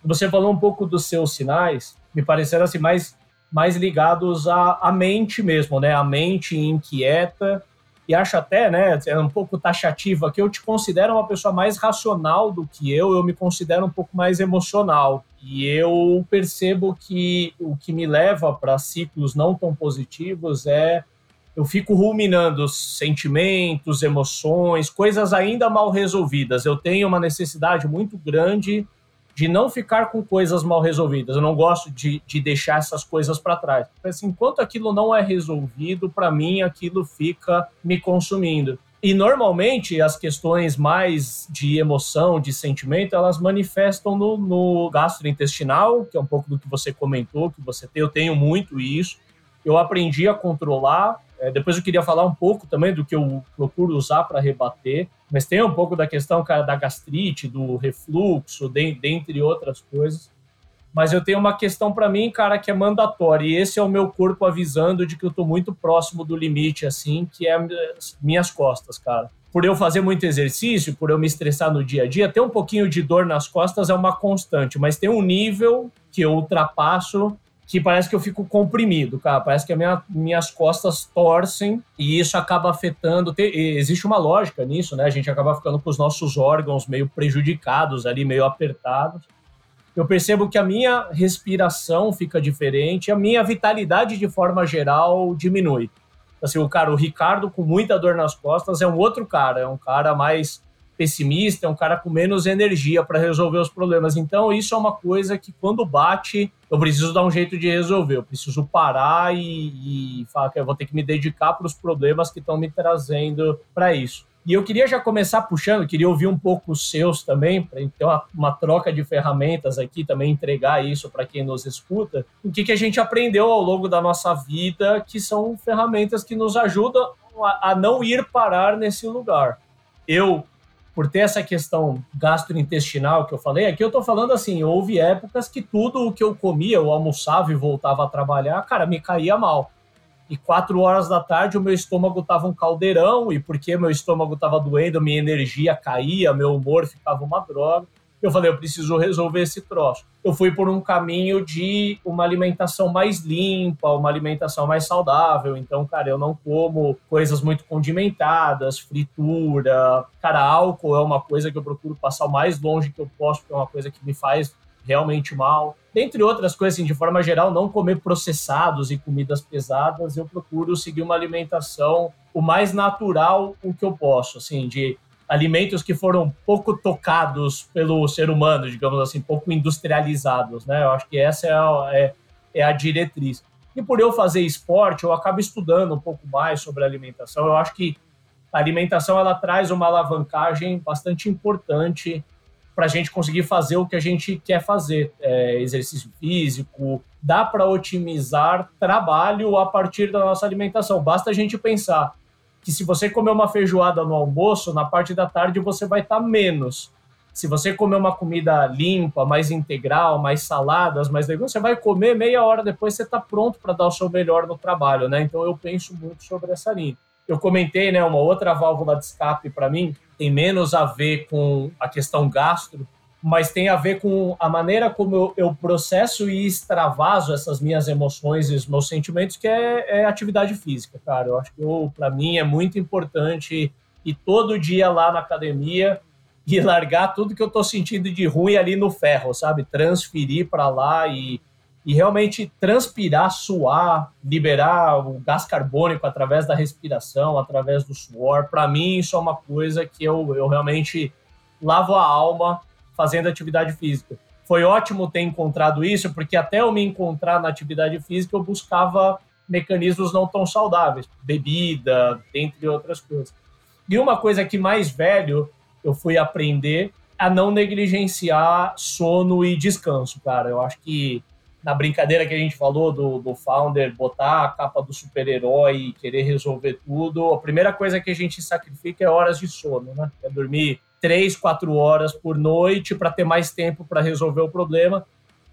Você falou um pouco dos seus sinais, me pareceram assim mais, mais ligados à, à mente mesmo, né? A mente inquieta e acho até, né, é um pouco taxativa que eu te considero uma pessoa mais racional do que eu, eu me considero um pouco mais emocional. E eu percebo que o que me leva para ciclos não tão positivos é eu fico ruminando sentimentos, emoções, coisas ainda mal resolvidas. Eu tenho uma necessidade muito grande de não ficar com coisas mal resolvidas. Eu não gosto de, de deixar essas coisas para trás. Assim, enquanto aquilo não é resolvido, para mim aquilo fica me consumindo. E normalmente as questões mais de emoção, de sentimento, elas manifestam no, no gastrointestinal, que é um pouco do que você comentou, que você tem. Eu tenho muito isso. Eu aprendi a controlar. É, depois eu queria falar um pouco também do que eu procuro usar para rebater. Mas tem um pouco da questão, cara, da gastrite, do refluxo, de, dentre outras coisas. Mas eu tenho uma questão para mim, cara, que é mandatória. E esse é o meu corpo avisando de que eu tô muito próximo do limite, assim, que é minhas costas, cara. Por eu fazer muito exercício, por eu me estressar no dia a dia, ter um pouquinho de dor nas costas é uma constante, mas tem um nível que eu ultrapasso que parece que eu fico comprimido, cara. Parece que minha, minhas costas torcem e isso acaba afetando. existe uma lógica nisso, né? A gente acaba ficando com os nossos órgãos meio prejudicados ali, meio apertados. Eu percebo que a minha respiração fica diferente, a minha vitalidade de forma geral diminui. Assim, o cara, o Ricardo com muita dor nas costas é um outro cara, é um cara mais pessimista, é um cara com menos energia para resolver os problemas. Então, isso é uma coisa que quando bate, eu preciso dar um jeito de resolver. Eu preciso parar e, e falar que eu vou ter que me dedicar para os problemas que estão me trazendo para isso. E eu queria já começar puxando, queria ouvir um pouco os seus também, para ter uma, uma, troca de ferramentas aqui, também entregar isso para quem nos escuta. O que, que a gente aprendeu ao longo da nossa vida, que são ferramentas que nos ajudam a, a não ir parar nesse lugar. Eu por ter essa questão gastrointestinal que eu falei, aqui eu estou falando assim, houve épocas que tudo o que eu comia, eu almoçava e voltava a trabalhar, cara, me caía mal. E quatro horas da tarde o meu estômago tava um caldeirão, e porque meu estômago tava doendo, minha energia caía, meu humor ficava uma droga. Eu falei, eu preciso resolver esse troço. Eu fui por um caminho de uma alimentação mais limpa, uma alimentação mais saudável. Então, cara, eu não como coisas muito condimentadas, fritura. Cara, álcool é uma coisa que eu procuro passar o mais longe que eu posso, porque é uma coisa que me faz realmente mal. Dentre outras coisas, assim, de forma geral, não comer processados e comidas pesadas, eu procuro seguir uma alimentação o mais natural o que eu posso, assim, de alimentos que foram pouco tocados pelo ser humano, digamos assim, pouco industrializados, né? Eu acho que essa é a, é, é a diretriz. E por eu fazer esporte, eu acabo estudando um pouco mais sobre alimentação. Eu acho que a alimentação ela traz uma alavancagem bastante importante para a gente conseguir fazer o que a gente quer fazer, é, exercício físico. Dá para otimizar trabalho a partir da nossa alimentação. Basta a gente pensar que se você comer uma feijoada no almoço, na parte da tarde você vai estar tá menos. Se você comer uma comida limpa, mais integral, mais saladas, mais legal, você vai comer meia hora depois você está pronto para dar o seu melhor no trabalho, né? Então eu penso muito sobre essa linha. Eu comentei, né, uma outra válvula de escape para mim tem menos a ver com a questão gastro, mas tem a ver com a maneira como eu, eu processo e extravaso essas minhas emoções e os meus sentimentos, que é, é atividade física, cara. Eu acho que para mim é muito importante ir todo dia lá na academia e largar tudo que eu estou sentindo de ruim ali no ferro, sabe? Transferir para lá e, e realmente transpirar, suar, liberar o gás carbônico através da respiração, através do suor. Para mim, isso é uma coisa que eu, eu realmente lavo a alma fazendo atividade física. Foi ótimo ter encontrado isso, porque até eu me encontrar na atividade física, eu buscava mecanismos não tão saudáveis, bebida, dentre outras coisas. E uma coisa que mais velho eu fui aprender a não negligenciar sono e descanso, cara. Eu acho que na brincadeira que a gente falou do, do founder botar a capa do super-herói e querer resolver tudo, a primeira coisa que a gente sacrifica é horas de sono, né? É dormir três, quatro horas por noite para ter mais tempo para resolver o problema.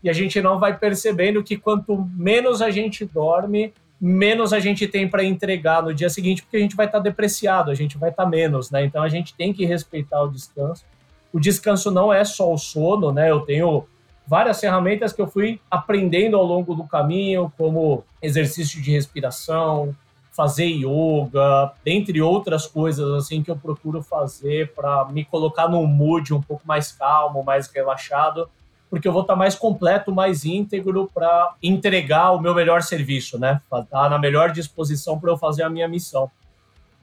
E a gente não vai percebendo que quanto menos a gente dorme, menos a gente tem para entregar no dia seguinte, porque a gente vai estar tá depreciado, a gente vai estar tá menos, né? Então a gente tem que respeitar o descanso. O descanso não é só o sono, né? Eu tenho várias ferramentas que eu fui aprendendo ao longo do caminho, como exercício de respiração, fazer yoga, dentre outras coisas assim que eu procuro fazer para me colocar num mood um pouco mais calmo, mais relaxado, porque eu vou estar tá mais completo, mais íntegro para entregar o meu melhor serviço, né? Estar tá na melhor disposição para eu fazer a minha missão.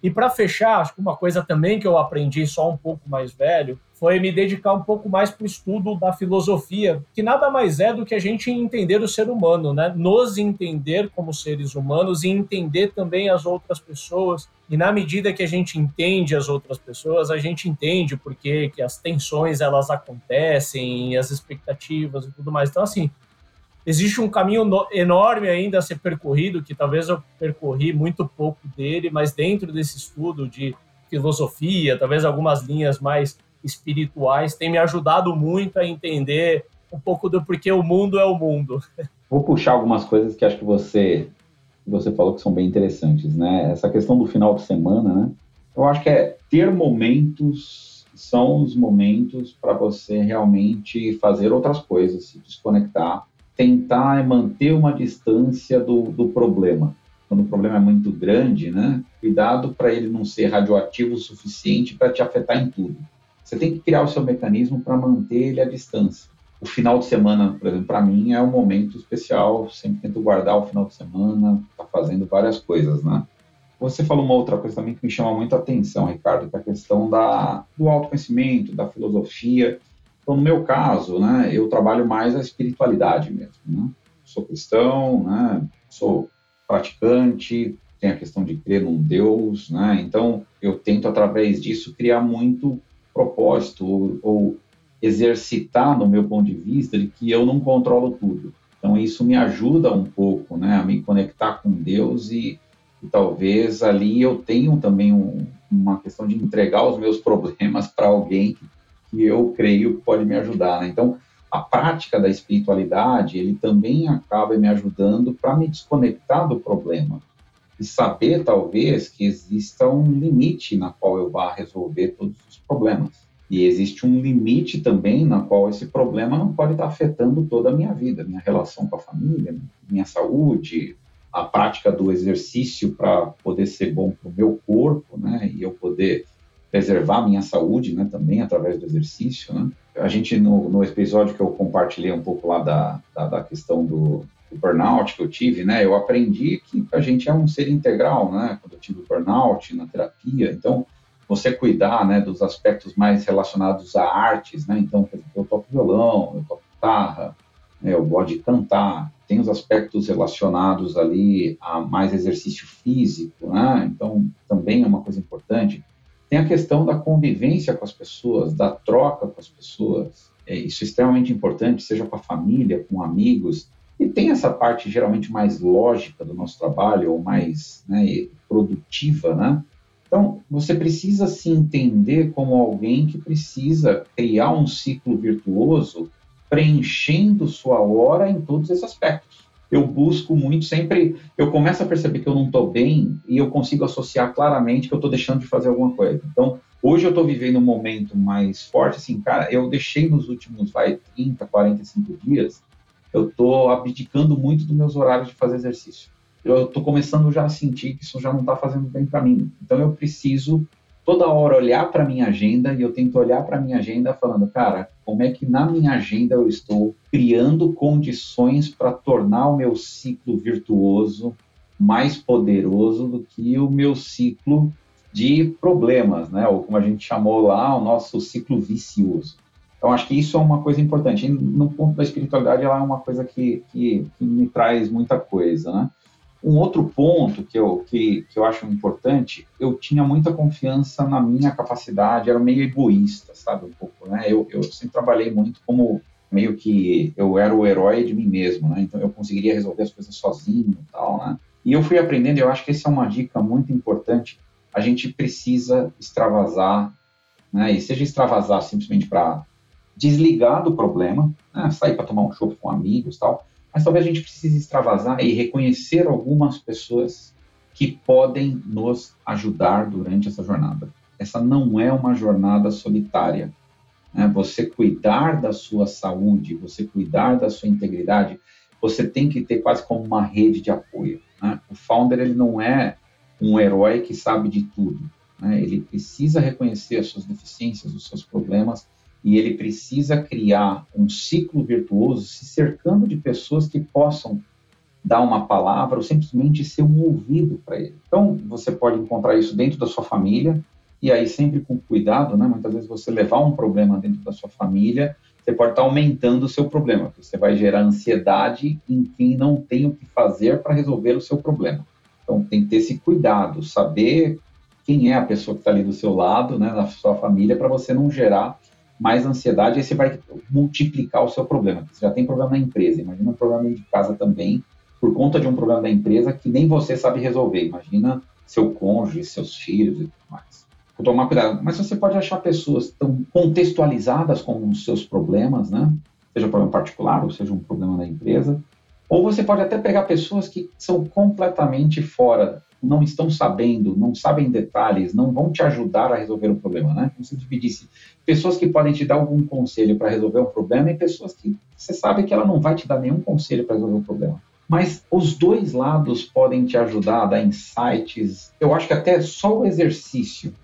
E para fechar, acho que uma coisa também que eu aprendi só um pouco mais velho foi me dedicar um pouco mais para o estudo da filosofia, que nada mais é do que a gente entender o ser humano, né? Nos entender como seres humanos e entender também as outras pessoas. E na medida que a gente entende as outras pessoas, a gente entende por que as tensões elas acontecem, as expectativas e tudo mais. Então, assim, existe um caminho enorme ainda a ser percorrido, que talvez eu percorri muito pouco dele, mas dentro desse estudo de filosofia, talvez algumas linhas mais espirituais, tem me ajudado muito a entender um pouco do porquê o mundo é o mundo. Vou puxar algumas coisas que acho que você você falou que são bem interessantes, né? Essa questão do final de semana, né? Eu acho que é ter momentos são os momentos para você realmente fazer outras coisas, se desconectar, tentar manter uma distância do, do problema. Quando o problema é muito grande, né? Cuidado para ele não ser radioativo o suficiente para te afetar em tudo. Você tem que criar o seu mecanismo para manter ele à distância. O final de semana, por exemplo, para mim é um momento especial. Sempre tento guardar o final de semana, tá fazendo várias coisas, né? Você falou uma outra coisa também que me chama muito a atenção, Ricardo, que é a questão da, do autoconhecimento, da filosofia. Então, no meu caso, né, eu trabalho mais a espiritualidade mesmo. Né? Sou cristão, né, sou praticante, tem a questão de crer num Deus, né? Então, eu tento através disso criar muito propósito ou, ou exercitar, no meu ponto de vista, de que eu não controlo tudo. Então, isso me ajuda um pouco, né, a me conectar com Deus e, e talvez ali eu tenha também um, uma questão de entregar os meus problemas para alguém que que eu creio que pode me ajudar. Né? Então, a prática da espiritualidade, ele também acaba me ajudando para me desconectar do problema e saber, talvez, que exista um limite na qual eu vá resolver todos os problemas. E existe um limite também na qual esse problema não pode estar afetando toda a minha vida, minha relação com a família, minha saúde, a prática do exercício para poder ser bom para o meu corpo, né? E eu poder preservar a minha saúde, né, também através do exercício, né. A gente, no, no episódio que eu compartilhei um pouco lá da, da, da questão do, do, burnout que eu tive, né, eu aprendi que a gente é um ser integral, né, quando eu tive o burnout na terapia, então, você cuidar, né, dos aspectos mais relacionados a artes, né, então, por exemplo, eu toco violão, eu toco guitarra, né, eu gosto de cantar, tem os aspectos relacionados ali a mais exercício físico, né, então, também é uma coisa importante, tem a questão da convivência com as pessoas, da troca com as pessoas. É, isso é extremamente importante, seja com a família, com amigos. E tem essa parte geralmente mais lógica do nosso trabalho, ou mais né, produtiva, né? Então, você precisa se entender como alguém que precisa criar um ciclo virtuoso preenchendo sua hora em todos esses aspectos eu busco muito sempre, eu começo a perceber que eu não estou bem e eu consigo associar claramente que eu estou deixando de fazer alguma coisa. Então, hoje eu estou vivendo um momento mais forte, assim, cara, eu deixei nos últimos, vai, 30, 45 dias, eu estou abdicando muito dos meus horários de fazer exercício. Eu estou começando já a sentir que isso já não está fazendo bem para mim. Então, eu preciso toda hora olhar para minha agenda e eu tento olhar para minha agenda falando, cara, como é que na minha agenda eu estou criando condições para tornar o meu ciclo virtuoso mais poderoso do que o meu ciclo de problemas, né? Ou como a gente chamou lá, o nosso ciclo vicioso. Então, acho que isso é uma coisa importante. E no ponto da espiritualidade, ela é uma coisa que, que, que me traz muita coisa, né? Um outro ponto que eu, que, que eu acho importante, eu tinha muita confiança na minha capacidade, era meio egoísta, sabe, um pouco, né? Eu, eu sempre trabalhei muito como meio que eu era o herói de mim mesmo, né? Então eu conseguiria resolver as coisas sozinho e tal, né? E eu fui aprendendo, eu acho que essa é uma dica muito importante. A gente precisa extravasar, né? E seja extravasar simplesmente para desligar do problema, né? sair para tomar um chopp com amigos tal, mas talvez a gente precise extravasar e reconhecer algumas pessoas que podem nos ajudar durante essa jornada. Essa não é uma jornada solitária. Né? Você cuidar da sua saúde, você cuidar da sua integridade, você tem que ter quase como uma rede de apoio. Né? O founder ele não é um herói que sabe de tudo. Né? Ele precisa reconhecer as suas deficiências, os seus problemas e ele precisa criar um ciclo virtuoso se cercando de pessoas que possam dar uma palavra ou simplesmente ser um ouvido para ele. Então, você pode encontrar isso dentro da sua família, e aí sempre com cuidado, né? Muitas vezes você levar um problema dentro da sua família, você pode estar aumentando o seu problema, você vai gerar ansiedade em quem não tem o que fazer para resolver o seu problema. Então tem que ter esse cuidado, saber quem é a pessoa que está ali do seu lado, né, na sua família, para você não gerar mais ansiedade, aí você vai multiplicar o seu problema. Você já tem problema na empresa, imagina um problema de casa também, por conta de um problema da empresa que nem você sabe resolver. Imagina seu cônjuge, seus filhos e tudo mais. Vou tomar cuidado. Mas você pode achar pessoas tão contextualizadas com os seus problemas, né? Seja um problema particular ou seja um problema da empresa. Ou você pode até pegar pessoas que são completamente fora não estão sabendo, não sabem detalhes, não vão te ajudar a resolver o problema, né? Como se dividisse pessoas que podem te dar algum conselho para resolver o problema e pessoas que você sabe que ela não vai te dar nenhum conselho para resolver o problema. Mas os dois lados podem te ajudar a dar insights. Eu acho que até só o exercício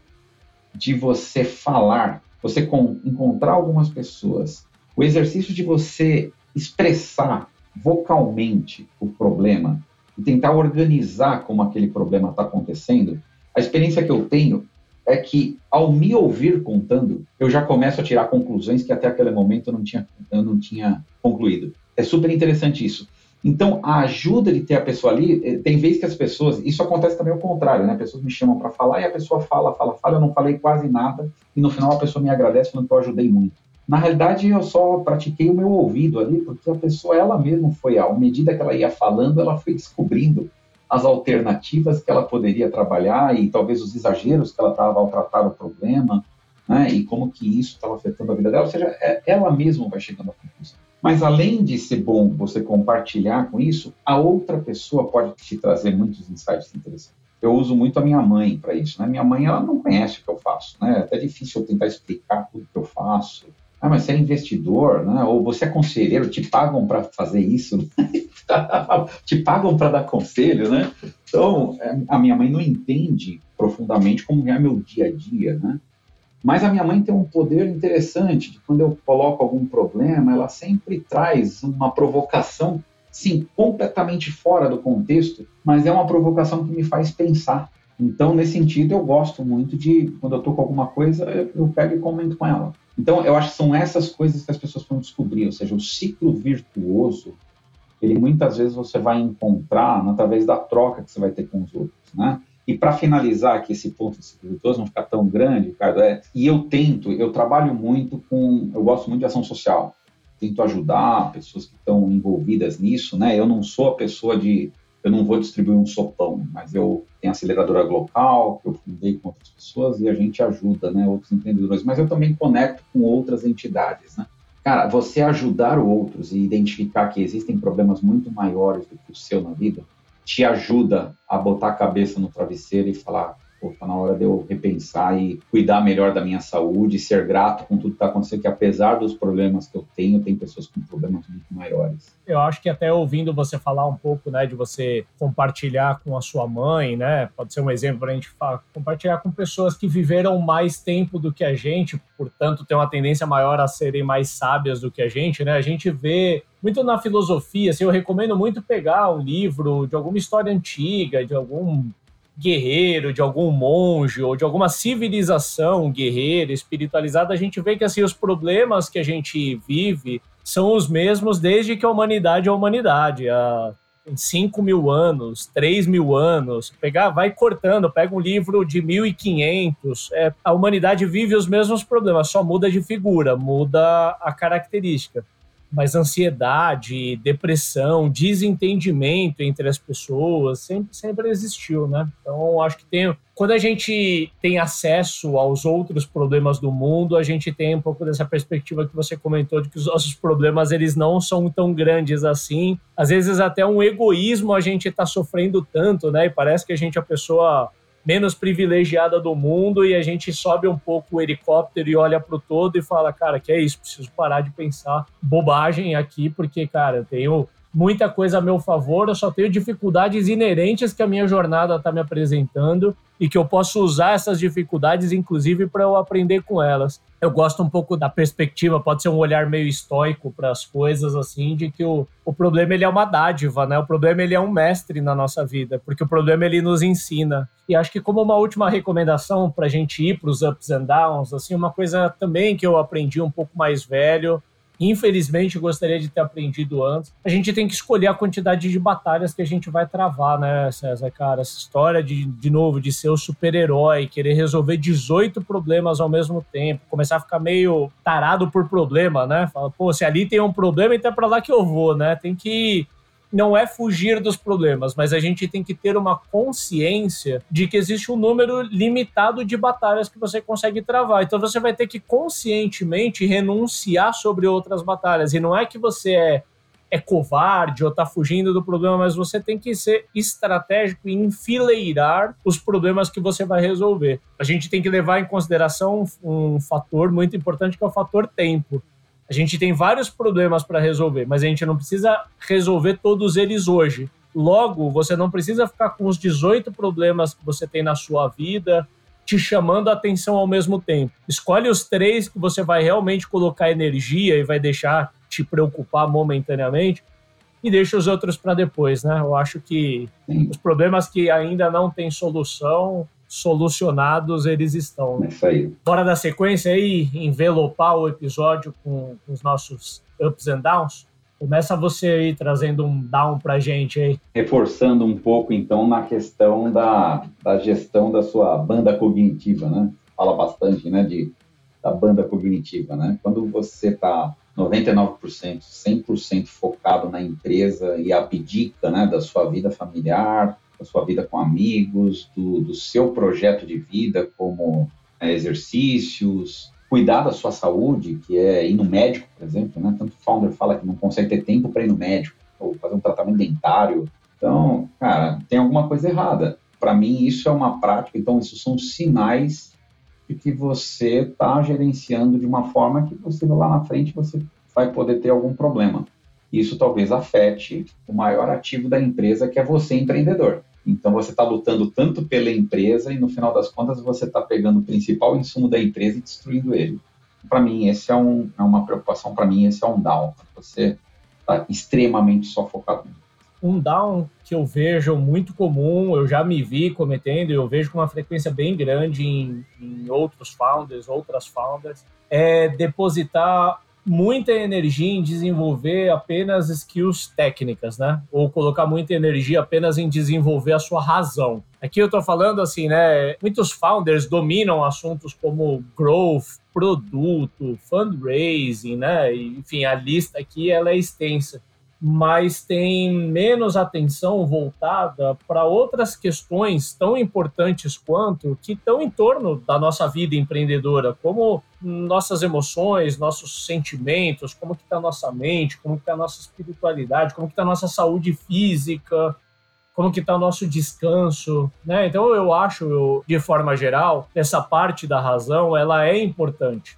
de você falar, você encontrar algumas pessoas, o exercício de você expressar vocalmente o problema, e tentar organizar como aquele problema está acontecendo, a experiência que eu tenho é que, ao me ouvir contando, eu já começo a tirar conclusões que até aquele momento eu não tinha, eu não tinha concluído. É super interessante isso. Então, a ajuda de ter a pessoa ali, eh, tem vezes que as pessoas, isso acontece também ao contrário, né? Pessoas me chamam para falar e a pessoa fala, fala, fala, eu não falei quase nada, e no final a pessoa me agradece falando que eu ajudei muito. Na realidade, eu só pratiquei o meu ouvido ali, porque a pessoa, ela mesma foi, à medida que ela ia falando, ela foi descobrindo as alternativas que ela poderia trabalhar e talvez os exageros que ela estava ao tratar o problema, né, e como que isso estava afetando a vida dela, ou seja, é, ela mesma vai chegando à conclusão. Mas além de ser bom você compartilhar com isso, a outra pessoa pode te trazer muitos insights interessantes. Eu uso muito a minha mãe para isso. Né? Minha mãe ela não conhece o que eu faço, né? É até difícil eu tentar explicar tudo que eu faço. Ah, mas você é investidor, né? Ou você é conselheiro, te pagam para fazer isso, te pagam para dar conselho, né? Então, é, a minha mãe não entende profundamente como é meu dia a dia, né? Mas a minha mãe tem um poder interessante de quando eu coloco algum problema, ela sempre traz uma provocação, sim, completamente fora do contexto, mas é uma provocação que me faz pensar. Então, nesse sentido, eu gosto muito de, quando eu estou com alguma coisa, eu pego e comento com ela. Então, eu acho que são essas coisas que as pessoas vão descobrir, ou seja, o ciclo virtuoso, ele muitas vezes você vai encontrar através da troca que você vai ter com os outros, né? E para finalizar aqui esse ponto do ciclo virtuoso, não ficar tão grande, Ricardo, é, e eu tento, eu trabalho muito com, eu gosto muito de ação social, tento ajudar pessoas que estão envolvidas nisso, né? Eu não sou a pessoa de eu não vou distribuir um sopão, mas eu tenho aceleradora local, que eu fundei com outras pessoas e a gente ajuda, né, outros empreendedores, mas eu também conecto com outras entidades, né? Cara, você ajudar outros e identificar que existem problemas muito maiores do que o seu na vida, te ajuda a botar a cabeça no travesseiro e falar, pô, tá na hora de eu repensar e cuidar melhor da minha saúde, ser grato com tudo que está acontecendo, que apesar dos problemas que eu tenho, tem pessoas com problemas muito maiores. Eu acho que até ouvindo você falar um pouco, né, de você compartilhar com a sua mãe, né, pode ser um exemplo para a gente falar, compartilhar com pessoas que viveram mais tempo do que a gente, portanto, tem uma tendência maior a serem mais sábias do que a gente, né, a gente vê muito na filosofia, assim, eu recomendo muito pegar um livro de alguma história antiga, de algum guerreiro, de algum monge ou de alguma civilização guerreira, espiritualizada, a gente vê que assim os problemas que a gente vive são os mesmos desde que a humanidade é a humanidade. Há 5 mil anos, 3 mil anos, pegar, vai cortando, pega um livro de 1500, é, a humanidade vive os mesmos problemas, só muda de figura, muda a característica mas ansiedade, depressão, desentendimento entre as pessoas sempre, sempre existiu, né? Então, acho que tem. Quando a gente tem acesso aos outros problemas do mundo, a gente tem um pouco dessa perspectiva que você comentou de que os nossos problemas eles não são tão grandes assim. Às vezes até um egoísmo a gente está sofrendo tanto, né? E parece que a gente é a pessoa menos privilegiada do mundo e a gente sobe um pouco o helicóptero e olha para o todo e fala, cara, que é isso, preciso parar de pensar bobagem aqui, porque, cara, eu tenho muita coisa a meu favor, eu só tenho dificuldades inerentes que a minha jornada está me apresentando e que eu posso usar essas dificuldades, inclusive, para eu aprender com elas. Eu gosto um pouco da perspectiva, pode ser um olhar meio estoico para as coisas, assim, de que o, o problema ele é uma dádiva, né? O problema ele é um mestre na nossa vida, porque o problema ele nos ensina. E acho que como uma última recomendação para a gente ir para os ups and downs, assim, uma coisa também que eu aprendi um pouco mais velho, infelizmente gostaria de ter aprendido antes, a gente tem que escolher a quantidade de batalhas que a gente vai travar, né, César, cara? Essa história de, de novo, de ser o super-herói, querer resolver 18 problemas ao mesmo tempo, começar a ficar meio tarado por problema, né? Fala, pô, se ali tem um problema, então é para lá que eu vou, né? Tem que não é fugir dos problemas, mas a gente tem que ter uma consciência de que existe um número limitado de batalhas que você consegue travar. Então você vai ter que conscientemente renunciar sobre outras batalhas. E não é que você é, é covarde ou está fugindo do problema, mas você tem que ser estratégico e enfileirar os problemas que você vai resolver. A gente tem que levar em consideração um, um fator muito importante que é o fator tempo. A gente tem vários problemas para resolver, mas a gente não precisa resolver todos eles hoje. Logo, você não precisa ficar com os 18 problemas que você tem na sua vida te chamando a atenção ao mesmo tempo. Escolhe os três que você vai realmente colocar energia e vai deixar te preocupar momentaneamente e deixa os outros para depois, né? Eu acho que os problemas que ainda não têm solução, solucionados eles estão. Né? Isso aí. Bora da sequência aí, envelopar o episódio com, os nossos ups and downs? Começa você aí trazendo um down pra gente aí. Reforçando um pouco, então, na questão da, da gestão da sua banda cognitiva, né? Fala bastante, né, de, da banda cognitiva, né? Quando você está 99%, 100% focado na empresa e abdica, né, da sua vida familiar, da sua vida com amigos, do, do seu projeto de vida, como é, exercícios, cuidar da sua saúde, que é ir no médico, por exemplo, né? Tanto o founder fala que não consegue ter tempo para ir no médico, ou fazer um tratamento dentário. Então, cara, tem alguma coisa errada. Para mim, isso é uma prática, então, isso são sinais de que você está gerenciando de uma forma que você lá na frente você vai poder ter algum problema. Isso talvez afete o maior ativo da empresa, que é você, empreendedor. Então você está lutando tanto pela empresa e no final das contas você está pegando o principal insumo da empresa e destruindo ele. Para mim esse é, um, é uma preocupação, para mim esse é um down. Você está extremamente só focado. Um down que eu vejo muito comum, eu já me vi cometendo, eu vejo com uma frequência bem grande em, em outros founders, outras founders, é depositar muita energia em desenvolver apenas skills técnicas, né? Ou colocar muita energia apenas em desenvolver a sua razão. Aqui eu estou falando assim, né? Muitos founders dominam assuntos como growth, produto, fundraising, né? Enfim, a lista aqui ela é extensa mas tem menos atenção voltada para outras questões tão importantes quanto que estão em torno da nossa vida empreendedora, como nossas emoções, nossos sentimentos, como que está nossa mente, como que está nossa espiritualidade, como que está nossa saúde física, como que está o nosso descanso, né? Então eu acho, eu, de forma geral, essa parte da razão ela é importante,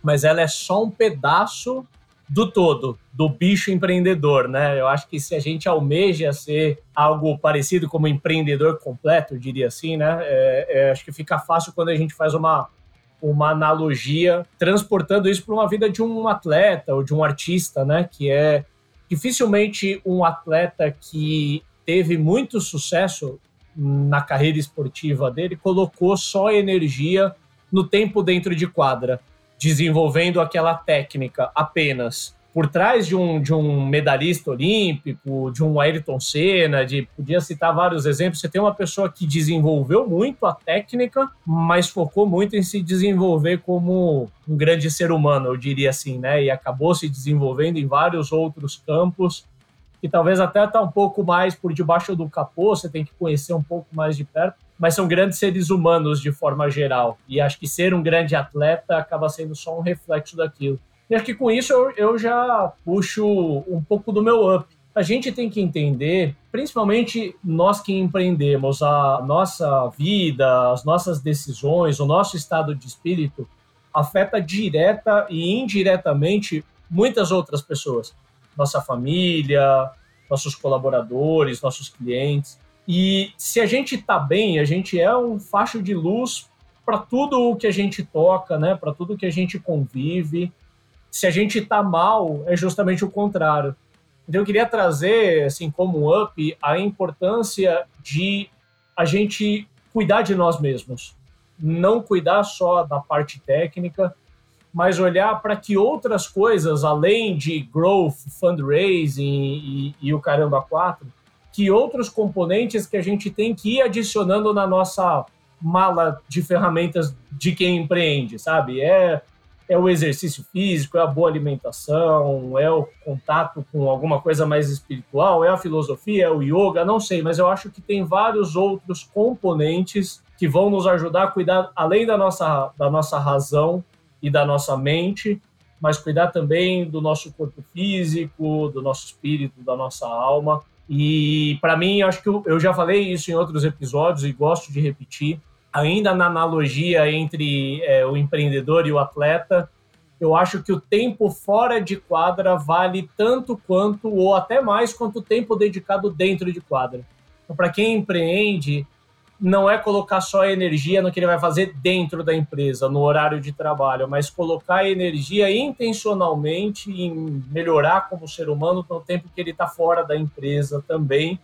mas ela é só um pedaço do todo, do bicho empreendedor, né? Eu acho que se a gente almeja ser algo parecido como empreendedor completo, diria assim, né? É, é, acho que fica fácil quando a gente faz uma, uma analogia transportando isso para uma vida de um atleta ou de um artista, né? Que é dificilmente um atleta que teve muito sucesso na carreira esportiva dele colocou só energia no tempo dentro de quadra desenvolvendo aquela técnica apenas por trás de um, de um medalhista olímpico, de um Ayrton Senna, de podia citar vários exemplos. Você tem uma pessoa que desenvolveu muito a técnica, mas focou muito em se desenvolver como um grande ser humano, eu diria assim, né? E acabou se desenvolvendo em vários outros campos que talvez até está um pouco mais por debaixo do capô, você tem que conhecer um pouco mais de perto, mas são grandes seres humanos de forma geral. E acho que ser um grande atleta acaba sendo só um reflexo daquilo. E acho que com isso eu, eu já puxo um pouco do meu up. A gente tem que entender, principalmente nós que empreendemos, a nossa vida, as nossas decisões, o nosso estado de espírito afeta direta e indiretamente muitas outras pessoas nossa família, nossos colaboradores, nossos clientes. E se a gente está bem, a gente é um facho de luz para tudo o que a gente toca, né? Para tudo que a gente convive. Se a gente está mal, é justamente o contrário. Então eu queria trazer, assim, como um up, a importância de a gente cuidar de nós mesmos. Não cuidar só da parte técnica, mas olhar para que outras coisas, além de growth, fundraising e, e, o caramba 4, que outros componentes que a gente tem que ir adicionando na nossa mala de ferramentas de quem empreende, sabe? É, é o exercício físico, é a boa alimentação, é o contato com alguma coisa mais espiritual, é a filosofia, é o yoga, não sei, mas eu acho que tem vários outros componentes que vão nos ajudar a cuidar, além da nossa, da nossa razão, e da nossa mente, mas cuidar também do nosso corpo físico, do nosso espírito, da nossa alma. E para mim, acho que eu, eu já falei isso em outros episódios e gosto de repetir. Ainda na analogia entre é, o empreendedor e o atleta, eu acho que o tempo fora de quadra vale tanto quanto, ou até mais, quanto o tempo dedicado dentro de quadra. Então, para quem empreende, não é colocar só energia no que ele vai fazer dentro da empresa, no horário de trabalho, mas colocar energia intencionalmente em melhorar como ser humano no tempo que ele está fora da empresa também.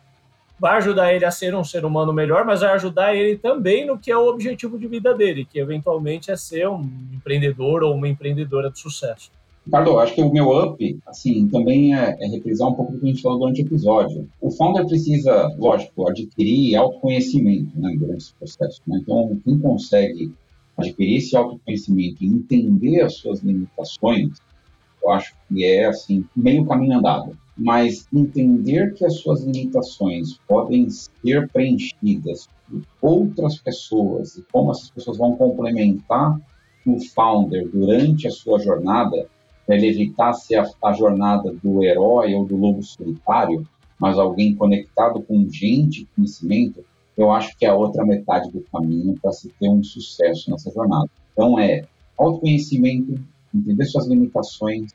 Vai ajudar ele a ser um ser humano melhor, mas vai ajudar ele também no que é o objetivo de vida dele, que eventualmente é ser um empreendedor ou uma empreendedora de sucesso. Ricardo, acho que o meu up, assim, também é, é, reprisar um pouco do que a gente falou durante o episódio. O founder precisa, lógico, adquirir autoconhecimento né, durante esse processo. Né? Então, quem consegue adquirir esse autoconhecimento e entender as suas limitações, eu acho que é, assim, meio caminho andado. Mas entender que as suas limitações podem ser preenchidas por outras pessoas e como essas pessoas vão complementar o founder durante a sua jornada, ele evitasse a, a jornada do herói ou do lobo solitário, mas alguém conectado com gente, conhecimento, eu acho que é a outra metade do caminho para se ter um sucesso nessa jornada. Então é autoconhecimento, entender suas limitações,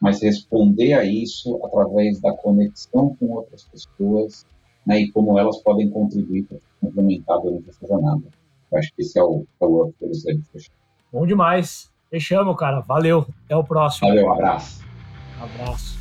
mas responder a isso através da conexão com outras pessoas né, e como elas podem contribuir para complementar durante essa jornada. Eu acho que esse é o, é o que eu gostaria de fechar. Bom demais. Fechamos, cara. Valeu. Até o próximo. Valeu, um abraço. abraço.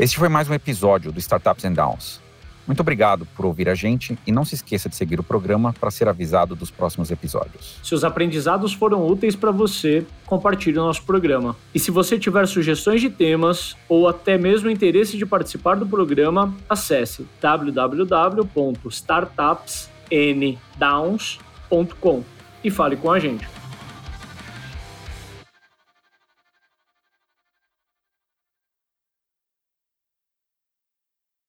Este foi mais um episódio do Startups and Downs. Muito obrigado por ouvir a gente e não se esqueça de seguir o programa para ser avisado dos próximos episódios. Se os aprendizados foram úteis para você, compartilhe o nosso programa. E se você tiver sugestões de temas ou até mesmo interesse de participar do programa, acesse www.startupsndowns.com e fale com a gente.